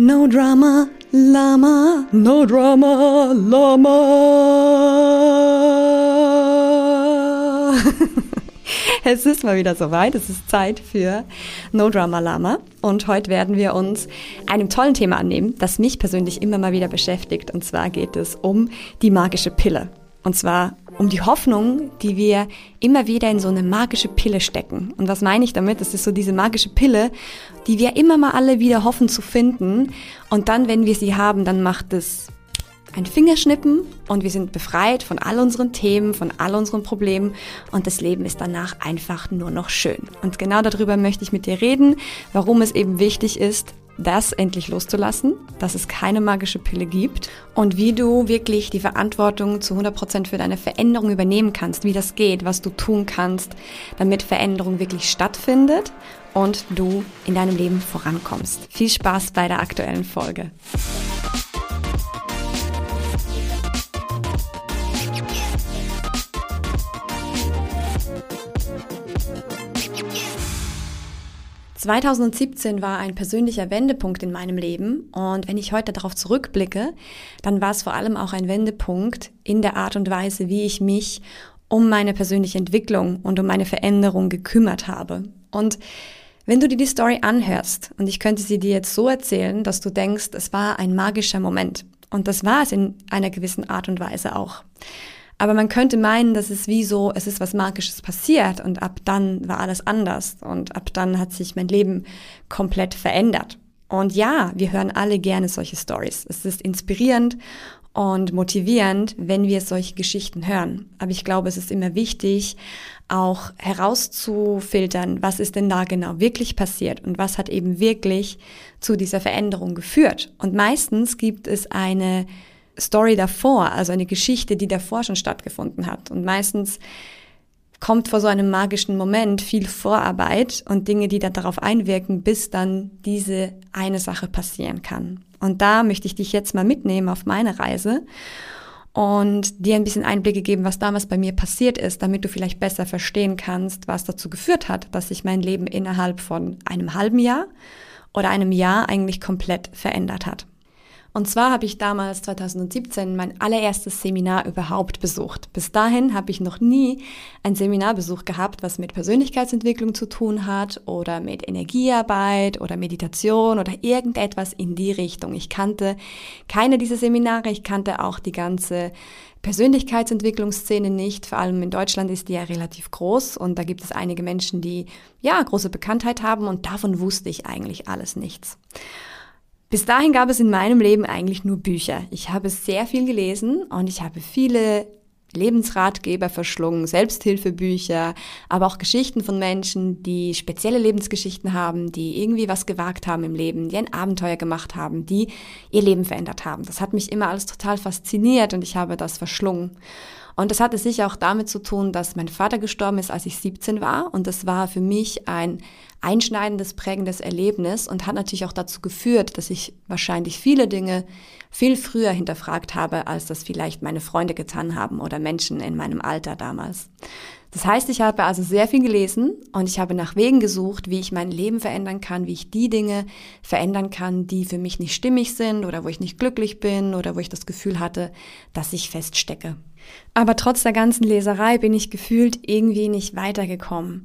No Drama Lama, No Drama Lama. es ist mal wieder soweit, es ist Zeit für No Drama Lama und heute werden wir uns einem tollen Thema annehmen, das mich persönlich immer mal wieder beschäftigt und zwar geht es um die magische Pille. Und zwar um die Hoffnung, die wir immer wieder in so eine magische Pille stecken. Und was meine ich damit? Das ist so diese magische Pille, die wir immer mal alle wieder hoffen zu finden. Und dann, wenn wir sie haben, dann macht es ein Fingerschnippen und wir sind befreit von all unseren Themen, von all unseren Problemen und das Leben ist danach einfach nur noch schön. Und genau darüber möchte ich mit dir reden, warum es eben wichtig ist, das endlich loszulassen, dass es keine magische Pille gibt und wie du wirklich die Verantwortung zu 100 Prozent für deine Veränderung übernehmen kannst, wie das geht, was du tun kannst, damit Veränderung wirklich stattfindet und du in deinem Leben vorankommst. Viel Spaß bei der aktuellen Folge. 2017 war ein persönlicher Wendepunkt in meinem Leben und wenn ich heute darauf zurückblicke, dann war es vor allem auch ein Wendepunkt in der Art und Weise, wie ich mich um meine persönliche Entwicklung und um meine Veränderung gekümmert habe. Und wenn du dir die Story anhörst und ich könnte sie dir jetzt so erzählen, dass du denkst, es war ein magischer Moment. Und das war es in einer gewissen Art und Weise auch. Aber man könnte meinen, dass es wie so, es ist was Magisches passiert und ab dann war alles anders und ab dann hat sich mein Leben komplett verändert. Und ja, wir hören alle gerne solche Stories. Es ist inspirierend und motivierend, wenn wir solche Geschichten hören. Aber ich glaube, es ist immer wichtig, auch herauszufiltern, was ist denn da genau wirklich passiert und was hat eben wirklich zu dieser Veränderung geführt. Und meistens gibt es eine Story davor, also eine Geschichte, die davor schon stattgefunden hat. Und meistens kommt vor so einem magischen Moment viel Vorarbeit und Dinge, die dann darauf einwirken, bis dann diese eine Sache passieren kann. Und da möchte ich dich jetzt mal mitnehmen auf meine Reise und dir ein bisschen Einblicke geben, was damals bei mir passiert ist, damit du vielleicht besser verstehen kannst, was dazu geführt hat, dass sich mein Leben innerhalb von einem halben Jahr oder einem Jahr eigentlich komplett verändert hat. Und zwar habe ich damals 2017 mein allererstes Seminar überhaupt besucht. Bis dahin habe ich noch nie ein Seminarbesuch gehabt, was mit Persönlichkeitsentwicklung zu tun hat oder mit Energiearbeit oder Meditation oder irgendetwas in die Richtung. Ich kannte keine dieser Seminare, ich kannte auch die ganze Persönlichkeitsentwicklungsszene nicht. Vor allem in Deutschland ist die ja relativ groß und da gibt es einige Menschen, die ja große Bekanntheit haben und davon wusste ich eigentlich alles nichts. Bis dahin gab es in meinem Leben eigentlich nur Bücher. Ich habe sehr viel gelesen und ich habe viele Lebensratgeber verschlungen, Selbsthilfebücher, aber auch Geschichten von Menschen, die spezielle Lebensgeschichten haben, die irgendwie was gewagt haben im Leben, die ein Abenteuer gemacht haben, die ihr Leben verändert haben. Das hat mich immer alles total fasziniert und ich habe das verschlungen. Und das hatte sicher auch damit zu tun, dass mein Vater gestorben ist, als ich 17 war. Und das war für mich ein einschneidendes, prägendes Erlebnis und hat natürlich auch dazu geführt, dass ich wahrscheinlich viele Dinge viel früher hinterfragt habe, als das vielleicht meine Freunde getan haben oder Menschen in meinem Alter damals. Das heißt, ich habe also sehr viel gelesen und ich habe nach Wegen gesucht, wie ich mein Leben verändern kann, wie ich die Dinge verändern kann, die für mich nicht stimmig sind oder wo ich nicht glücklich bin oder wo ich das Gefühl hatte, dass ich feststecke. Aber trotz der ganzen Leserei bin ich gefühlt irgendwie nicht weitergekommen.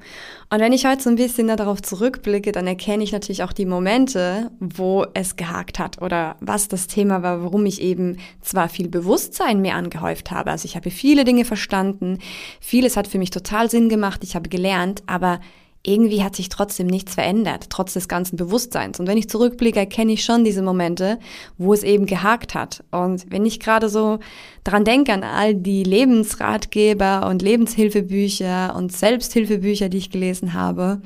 Und wenn ich heute so ein bisschen darauf zurückblicke, dann erkenne ich natürlich auch die Momente, wo es gehakt hat oder was das Thema war, warum ich eben zwar viel Bewusstsein mir angehäuft habe. Also ich habe viele Dinge verstanden, vieles hat für mich total Sinn gemacht, ich habe gelernt, aber irgendwie hat sich trotzdem nichts verändert, trotz des ganzen Bewusstseins. Und wenn ich zurückblicke, erkenne ich schon diese Momente, wo es eben gehakt hat. Und wenn ich gerade so dran denke an all die Lebensratgeber und Lebenshilfebücher und Selbsthilfebücher, die ich gelesen habe,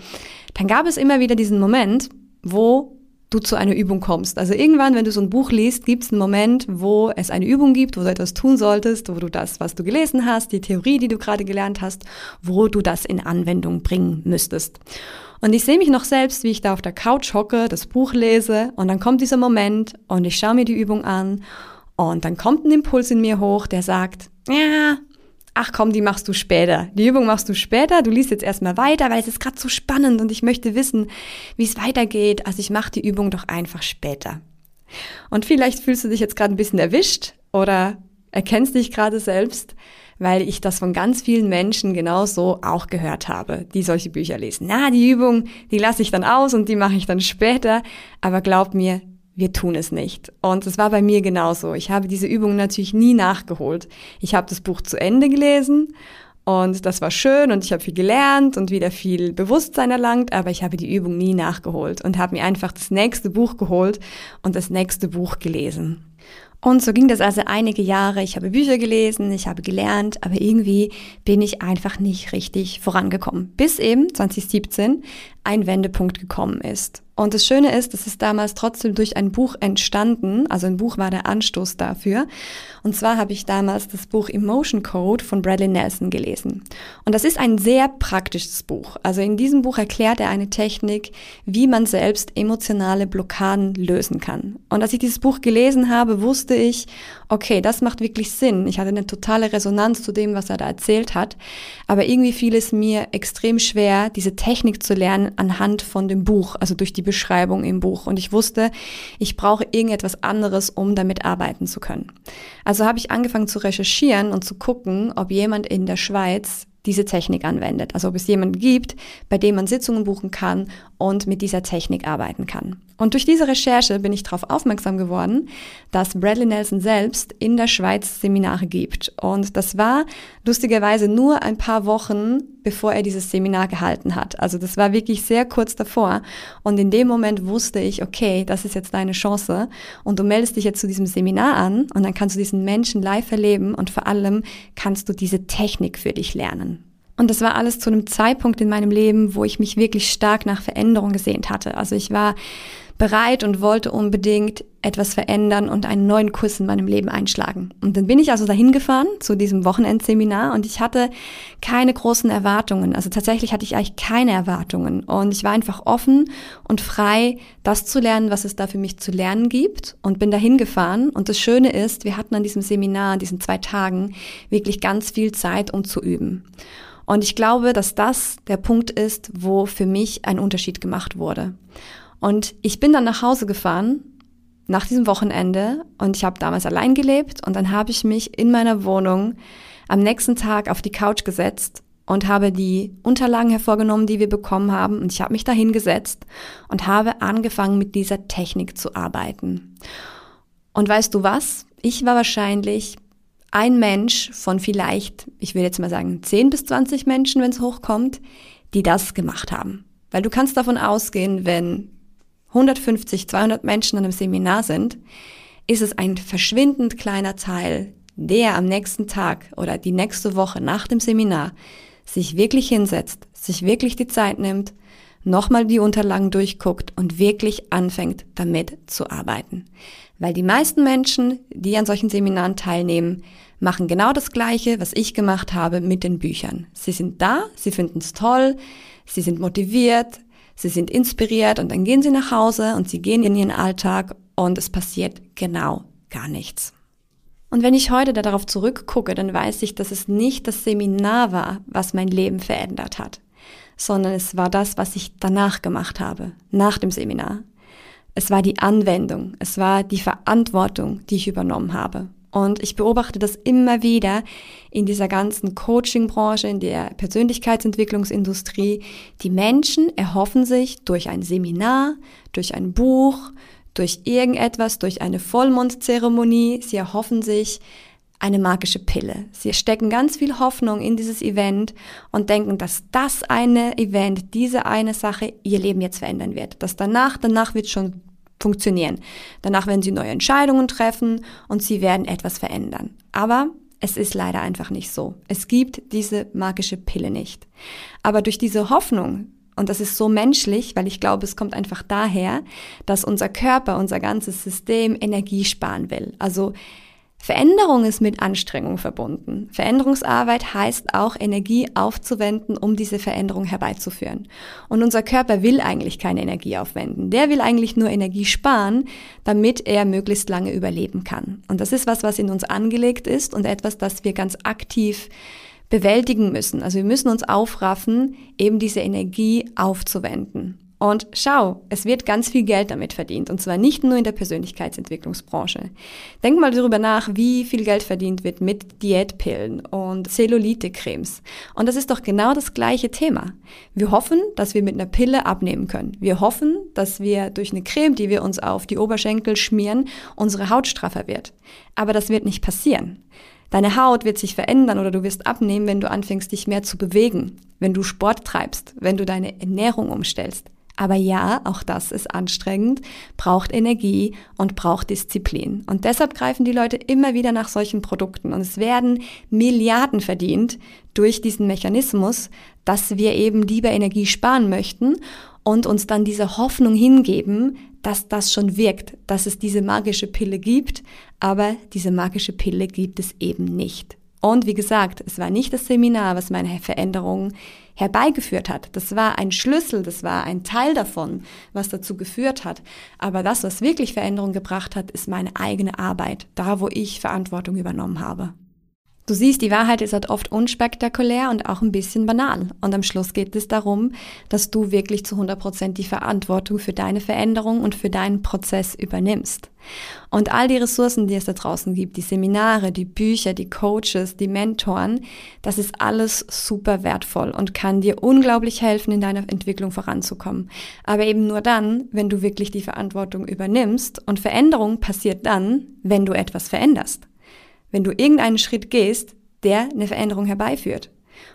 dann gab es immer wieder diesen Moment, wo du zu einer Übung kommst. Also irgendwann, wenn du so ein Buch liest, gibt es einen Moment, wo es eine Übung gibt, wo du etwas tun solltest, wo du das, was du gelesen hast, die Theorie, die du gerade gelernt hast, wo du das in Anwendung bringen müsstest. Und ich sehe mich noch selbst, wie ich da auf der Couch hocke, das Buch lese und dann kommt dieser Moment und ich schaue mir die Übung an und dann kommt ein Impuls in mir hoch, der sagt, ja, ach komm, die machst du später. Die Übung machst du später, du liest jetzt erstmal weiter, weil es ist gerade so spannend und ich möchte wissen, wie es weitergeht. Also ich mache die Übung doch einfach später. Und vielleicht fühlst du dich jetzt gerade ein bisschen erwischt oder erkennst dich gerade selbst, weil ich das von ganz vielen Menschen genauso auch gehört habe, die solche Bücher lesen. Na, die Übung, die lasse ich dann aus und die mache ich dann später. Aber glaub mir, wir tun es nicht. Und es war bei mir genauso. Ich habe diese Übung natürlich nie nachgeholt. Ich habe das Buch zu Ende gelesen und das war schön und ich habe viel gelernt und wieder viel Bewusstsein erlangt, aber ich habe die Übung nie nachgeholt und habe mir einfach das nächste Buch geholt und das nächste Buch gelesen. Und so ging das also einige Jahre. Ich habe Bücher gelesen, ich habe gelernt, aber irgendwie bin ich einfach nicht richtig vorangekommen. Bis eben 2017 ein Wendepunkt gekommen ist. Und das Schöne ist, es ist damals trotzdem durch ein Buch entstanden. Also ein Buch war der Anstoß dafür. Und zwar habe ich damals das Buch Emotion Code von Bradley Nelson gelesen. Und das ist ein sehr praktisches Buch. Also in diesem Buch erklärt er eine Technik, wie man selbst emotionale Blockaden lösen kann. Und als ich dieses Buch gelesen habe, wusste ich, okay, das macht wirklich Sinn. Ich hatte eine totale Resonanz zu dem, was er da erzählt hat. Aber irgendwie fiel es mir extrem schwer, diese Technik zu lernen anhand von dem Buch, also durch die Beschreibung im Buch. Und ich wusste, ich brauche irgendetwas anderes, um damit arbeiten zu können. Also habe ich angefangen zu recherchieren und zu gucken, ob jemand in der Schweiz diese Technik anwendet. Also ob es jemanden gibt, bei dem man Sitzungen buchen kann und mit dieser Technik arbeiten kann. Und durch diese Recherche bin ich darauf aufmerksam geworden, dass Bradley Nelson selbst in der Schweiz Seminare gibt. Und das war lustigerweise nur ein paar Wochen, bevor er dieses Seminar gehalten hat. Also das war wirklich sehr kurz davor. Und in dem Moment wusste ich, okay, das ist jetzt deine Chance. Und du meldest dich jetzt zu diesem Seminar an und dann kannst du diesen Menschen live erleben und vor allem kannst du diese Technik für dich lernen. Und das war alles zu einem Zeitpunkt in meinem Leben, wo ich mich wirklich stark nach Veränderung gesehnt hatte. Also ich war bereit und wollte unbedingt etwas verändern und einen neuen Kurs in meinem Leben einschlagen. Und dann bin ich also dahin gefahren zu diesem Wochenendseminar und ich hatte keine großen Erwartungen. Also tatsächlich hatte ich eigentlich keine Erwartungen und ich war einfach offen und frei, das zu lernen, was es da für mich zu lernen gibt und bin dahin gefahren. Und das Schöne ist, wir hatten an diesem Seminar, an diesen zwei Tagen wirklich ganz viel Zeit, um zu üben. Und ich glaube, dass das der Punkt ist, wo für mich ein Unterschied gemacht wurde. Und ich bin dann nach Hause gefahren nach diesem Wochenende und ich habe damals allein gelebt und dann habe ich mich in meiner Wohnung am nächsten Tag auf die Couch gesetzt und habe die Unterlagen hervorgenommen, die wir bekommen haben und ich habe mich da hingesetzt und habe angefangen mit dieser Technik zu arbeiten. Und weißt du was? Ich war wahrscheinlich ein Mensch von vielleicht, ich will jetzt mal sagen, 10 bis 20 Menschen, wenn es hochkommt, die das gemacht haben. Weil du kannst davon ausgehen, wenn 150, 200 Menschen an einem Seminar sind, ist es ein verschwindend kleiner Teil, der am nächsten Tag oder die nächste Woche nach dem Seminar sich wirklich hinsetzt, sich wirklich die Zeit nimmt, nochmal die Unterlagen durchguckt und wirklich anfängt, damit zu arbeiten. Weil die meisten Menschen, die an solchen Seminaren teilnehmen, machen genau das Gleiche, was ich gemacht habe mit den Büchern. Sie sind da, sie finden es toll, sie sind motiviert, sie sind inspiriert und dann gehen sie nach Hause und sie gehen in ihren Alltag und es passiert genau gar nichts. Und wenn ich heute darauf zurückgucke, dann weiß ich, dass es nicht das Seminar war, was mein Leben verändert hat, sondern es war das, was ich danach gemacht habe, nach dem Seminar. Es war die Anwendung, es war die Verantwortung, die ich übernommen habe. Und ich beobachte das immer wieder in dieser ganzen Coaching-Branche, in der Persönlichkeitsentwicklungsindustrie. Die Menschen erhoffen sich durch ein Seminar, durch ein Buch, durch irgendetwas, durch eine Vollmondzeremonie, sie erhoffen sich eine magische Pille. Sie stecken ganz viel Hoffnung in dieses Event und denken, dass das eine Event, diese eine Sache ihr Leben jetzt verändern wird. Dass danach, danach wird schon funktionieren. Danach werden sie neue Entscheidungen treffen und sie werden etwas verändern. Aber es ist leider einfach nicht so. Es gibt diese magische Pille nicht. Aber durch diese Hoffnung, und das ist so menschlich, weil ich glaube, es kommt einfach daher, dass unser Körper, unser ganzes System Energie sparen will. Also Veränderung ist mit Anstrengung verbunden. Veränderungsarbeit heißt auch Energie aufzuwenden, um diese Veränderung herbeizuführen. Und unser Körper will eigentlich keine Energie aufwenden. Der will eigentlich nur Energie sparen, damit er möglichst lange überleben kann. Und das ist was, was in uns angelegt ist und etwas, das wir ganz aktiv bewältigen müssen. Also wir müssen uns aufraffen, eben diese Energie aufzuwenden. Und schau, es wird ganz viel Geld damit verdient. Und zwar nicht nur in der Persönlichkeitsentwicklungsbranche. Denk mal darüber nach, wie viel Geld verdient wird mit Diätpillen und Cellulite-Cremes. Und das ist doch genau das gleiche Thema. Wir hoffen, dass wir mit einer Pille abnehmen können. Wir hoffen, dass wir durch eine Creme, die wir uns auf die Oberschenkel schmieren, unsere Haut straffer wird. Aber das wird nicht passieren. Deine Haut wird sich verändern oder du wirst abnehmen, wenn du anfängst, dich mehr zu bewegen, wenn du Sport treibst, wenn du deine Ernährung umstellst. Aber ja, auch das ist anstrengend, braucht Energie und braucht Disziplin. Und deshalb greifen die Leute immer wieder nach solchen Produkten. Und es werden Milliarden verdient durch diesen Mechanismus, dass wir eben lieber Energie sparen möchten und uns dann diese Hoffnung hingeben, dass das schon wirkt, dass es diese magische Pille gibt, aber diese magische Pille gibt es eben nicht. Und wie gesagt, es war nicht das Seminar, was meine Veränderungen herbeigeführt hat. Das war ein Schlüssel, das war ein Teil davon, was dazu geführt hat. Aber das, was wirklich Veränderung gebracht hat, ist meine eigene Arbeit, da wo ich Verantwortung übernommen habe. Du siehst, die Wahrheit ist halt oft unspektakulär und auch ein bisschen banal. Und am Schluss geht es darum, dass du wirklich zu 100 Prozent die Verantwortung für deine Veränderung und für deinen Prozess übernimmst. Und all die Ressourcen, die es da draußen gibt, die Seminare, die Bücher, die Coaches, die Mentoren, das ist alles super wertvoll und kann dir unglaublich helfen, in deiner Entwicklung voranzukommen. Aber eben nur dann, wenn du wirklich die Verantwortung übernimmst und Veränderung passiert dann, wenn du etwas veränderst wenn du irgendeinen Schritt gehst, der eine Veränderung herbeiführt.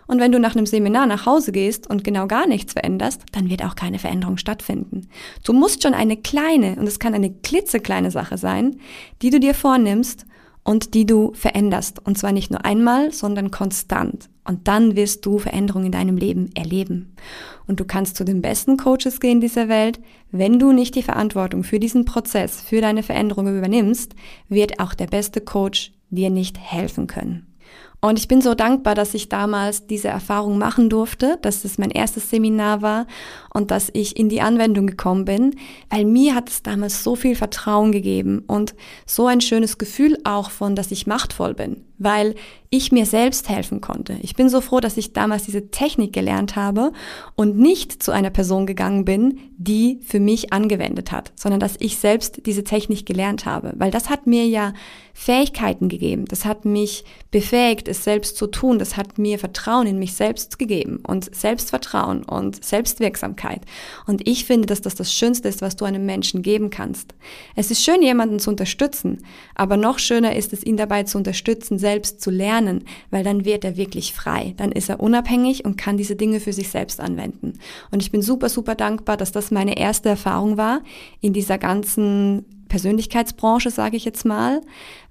Und wenn du nach einem Seminar nach Hause gehst und genau gar nichts veränderst, dann wird auch keine Veränderung stattfinden. Du musst schon eine kleine, und es kann eine klitzekleine Sache sein, die du dir vornimmst und die du veränderst. Und zwar nicht nur einmal, sondern konstant. Und dann wirst du Veränderungen in deinem Leben erleben. Und du kannst zu den besten Coaches gehen dieser Welt. Wenn du nicht die Verantwortung für diesen Prozess, für deine Veränderung übernimmst, wird auch der beste Coach dir nicht helfen können. Und ich bin so dankbar, dass ich damals diese Erfahrung machen durfte, dass es mein erstes Seminar war und dass ich in die Anwendung gekommen bin, weil mir hat es damals so viel Vertrauen gegeben und so ein schönes Gefühl auch von, dass ich machtvoll bin, weil ich mir selbst helfen konnte. Ich bin so froh, dass ich damals diese Technik gelernt habe und nicht zu einer Person gegangen bin, die für mich angewendet hat, sondern dass ich selbst diese Technik gelernt habe, weil das hat mir ja Fähigkeiten gegeben, das hat mich befähigt, es selbst zu tun, das hat mir Vertrauen in mich selbst gegeben und Selbstvertrauen und Selbstwirksamkeit. Und ich finde, dass das das Schönste ist, was du einem Menschen geben kannst. Es ist schön, jemanden zu unterstützen, aber noch schöner ist es, ihn dabei zu unterstützen, selbst zu lernen, weil dann wird er wirklich frei. Dann ist er unabhängig und kann diese Dinge für sich selbst anwenden. Und ich bin super, super dankbar, dass das meine erste Erfahrung war in dieser ganzen Persönlichkeitsbranche, sage ich jetzt mal,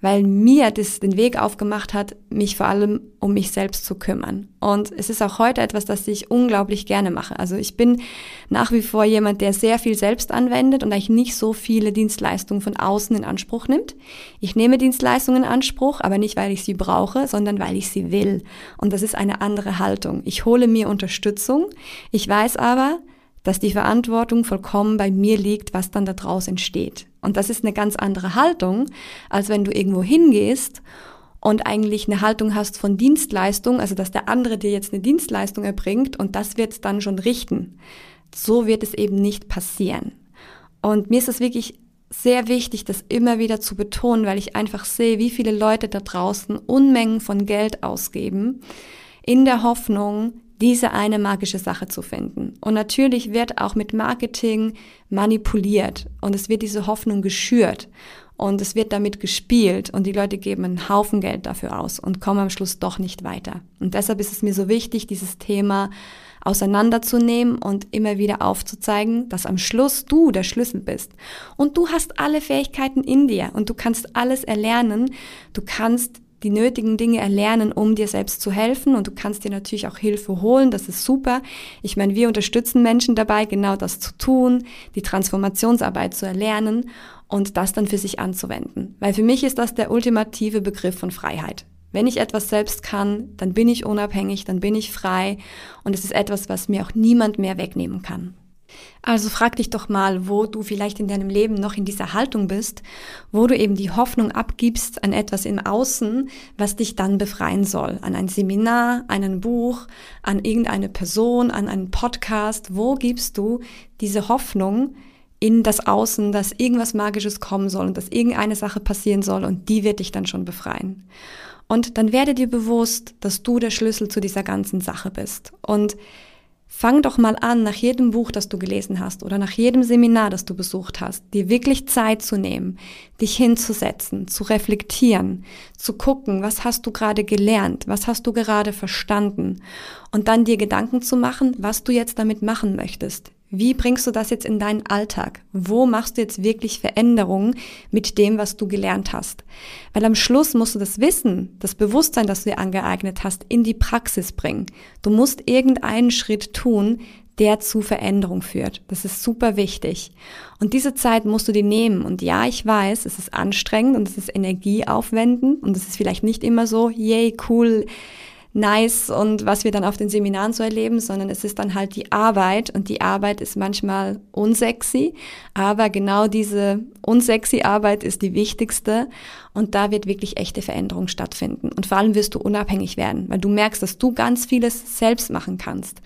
weil mir das den Weg aufgemacht hat, mich vor allem um mich selbst zu kümmern. Und es ist auch heute etwas, das ich unglaublich gerne mache. Also ich bin nach wie vor jemand, der sehr viel selbst anwendet und eigentlich nicht so viele Dienstleistungen von außen in Anspruch nimmt. Ich nehme Dienstleistungen in Anspruch, aber nicht, weil ich sie brauche, sondern weil ich sie will. Und das ist eine andere Haltung. Ich hole mir Unterstützung. Ich weiß aber, dass die Verantwortung vollkommen bei mir liegt, was dann daraus entsteht. Und das ist eine ganz andere Haltung, als wenn du irgendwo hingehst und eigentlich eine Haltung hast von Dienstleistung, also dass der andere dir jetzt eine Dienstleistung erbringt und das wird es dann schon richten. So wird es eben nicht passieren. Und mir ist es wirklich sehr wichtig, das immer wieder zu betonen, weil ich einfach sehe, wie viele Leute da draußen Unmengen von Geld ausgeben, in der Hoffnung, diese eine magische Sache zu finden. Und natürlich wird auch mit Marketing manipuliert und es wird diese Hoffnung geschürt und es wird damit gespielt und die Leute geben einen Haufen Geld dafür aus und kommen am Schluss doch nicht weiter. Und deshalb ist es mir so wichtig, dieses Thema auseinanderzunehmen und immer wieder aufzuzeigen, dass am Schluss du der Schlüssel bist. Und du hast alle Fähigkeiten in dir und du kannst alles erlernen. Du kannst die nötigen Dinge erlernen, um dir selbst zu helfen. Und du kannst dir natürlich auch Hilfe holen. Das ist super. Ich meine, wir unterstützen Menschen dabei, genau das zu tun, die Transformationsarbeit zu erlernen und das dann für sich anzuwenden. Weil für mich ist das der ultimative Begriff von Freiheit. Wenn ich etwas selbst kann, dann bin ich unabhängig, dann bin ich frei und es ist etwas, was mir auch niemand mehr wegnehmen kann. Also frag dich doch mal, wo du vielleicht in deinem Leben noch in dieser Haltung bist, wo du eben die Hoffnung abgibst an etwas im Außen, was dich dann befreien soll. An ein Seminar, an ein Buch, an irgendeine Person, an einen Podcast. Wo gibst du diese Hoffnung in das Außen, dass irgendwas Magisches kommen soll und dass irgendeine Sache passieren soll und die wird dich dann schon befreien. Und dann werde dir bewusst, dass du der Schlüssel zu dieser ganzen Sache bist. Und Fang doch mal an, nach jedem Buch, das du gelesen hast oder nach jedem Seminar, das du besucht hast, dir wirklich Zeit zu nehmen, dich hinzusetzen, zu reflektieren, zu gucken, was hast du gerade gelernt, was hast du gerade verstanden und dann dir Gedanken zu machen, was du jetzt damit machen möchtest. Wie bringst du das jetzt in deinen Alltag? Wo machst du jetzt wirklich Veränderungen mit dem, was du gelernt hast? Weil am Schluss musst du das Wissen, das Bewusstsein, das du dir angeeignet hast, in die Praxis bringen. Du musst irgendeinen Schritt tun, der zu Veränderung führt. Das ist super wichtig. Und diese Zeit musst du dir nehmen. Und ja, ich weiß, es ist anstrengend und es ist energieaufwendend und es ist vielleicht nicht immer so, yay, cool, nice und was wir dann auf den Seminaren so erleben, sondern es ist dann halt die Arbeit und die Arbeit ist manchmal unsexy, aber genau diese unsexy Arbeit ist die wichtigste und da wird wirklich echte Veränderung stattfinden und vor allem wirst du unabhängig werden, weil du merkst, dass du ganz vieles selbst machen kannst.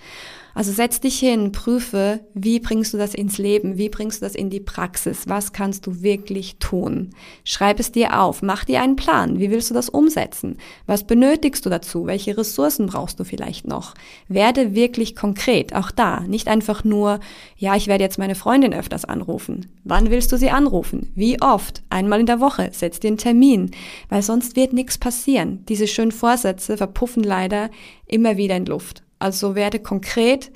Also setz dich hin, prüfe, wie bringst du das ins Leben, wie bringst du das in die Praxis, was kannst du wirklich tun. Schreib es dir auf, mach dir einen Plan, wie willst du das umsetzen, was benötigst du dazu, welche Ressourcen brauchst du vielleicht noch. Werde wirklich konkret, auch da, nicht einfach nur, ja, ich werde jetzt meine Freundin öfters anrufen. Wann willst du sie anrufen? Wie oft? Einmal in der Woche, setz dir einen Termin, weil sonst wird nichts passieren. Diese schönen Vorsätze verpuffen leider immer wieder in Luft. Also werde konkret,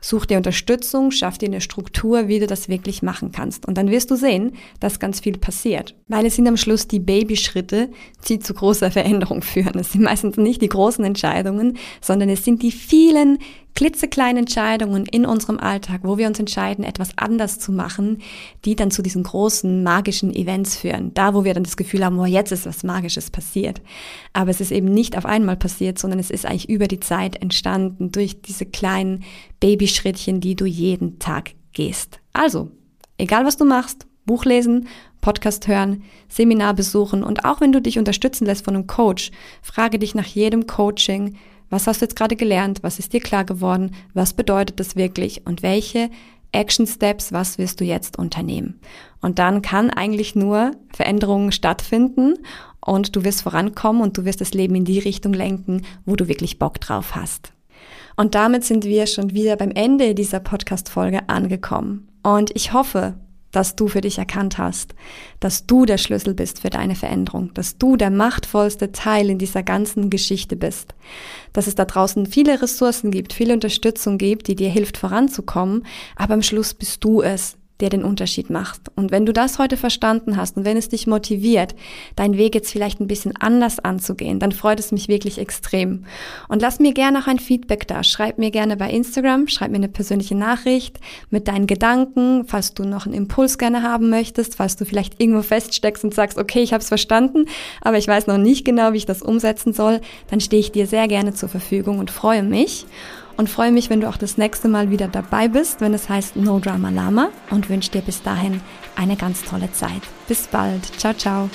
such dir Unterstützung, schaff dir eine Struktur, wie du das wirklich machen kannst. Und dann wirst du sehen, dass ganz viel passiert. Weil es sind am Schluss die Babyschritte, die zu großer Veränderung führen. Es sind meistens nicht die großen Entscheidungen, sondern es sind die vielen klitzekleine Entscheidungen in unserem Alltag, wo wir uns entscheiden, etwas anders zu machen, die dann zu diesen großen magischen Events führen. Da, wo wir dann das Gefühl haben, oh, jetzt ist was Magisches passiert. Aber es ist eben nicht auf einmal passiert, sondern es ist eigentlich über die Zeit entstanden durch diese kleinen Babyschrittchen, die du jeden Tag gehst. Also, egal was du machst, Buch lesen, Podcast hören, Seminar besuchen und auch wenn du dich unterstützen lässt von einem Coach, frage dich nach jedem Coaching, was hast du jetzt gerade gelernt? Was ist dir klar geworden? Was bedeutet das wirklich? Und welche Action Steps, was wirst du jetzt unternehmen? Und dann kann eigentlich nur Veränderungen stattfinden und du wirst vorankommen und du wirst das Leben in die Richtung lenken, wo du wirklich Bock drauf hast. Und damit sind wir schon wieder beim Ende dieser Podcast-Folge angekommen. Und ich hoffe, dass du für dich erkannt hast, dass du der Schlüssel bist für deine Veränderung, dass du der machtvollste Teil in dieser ganzen Geschichte bist, dass es da draußen viele Ressourcen gibt, viele Unterstützung gibt, die dir hilft voranzukommen, aber am Schluss bist du es, der den Unterschied macht. Und wenn du das heute verstanden hast und wenn es dich motiviert, deinen Weg jetzt vielleicht ein bisschen anders anzugehen, dann freut es mich wirklich extrem. Und lass mir gerne auch ein Feedback da. Schreib mir gerne bei Instagram, schreib mir eine persönliche Nachricht mit deinen Gedanken, falls du noch einen Impuls gerne haben möchtest, falls du vielleicht irgendwo feststeckst und sagst, okay, ich habe es verstanden, aber ich weiß noch nicht genau, wie ich das umsetzen soll, dann stehe ich dir sehr gerne zur Verfügung und freue mich und freue mich, wenn du auch das nächste Mal wieder dabei bist, wenn es heißt No Drama Lama und wünsche dir bis dahin eine ganz tolle Zeit. Bis bald. Ciao, ciao.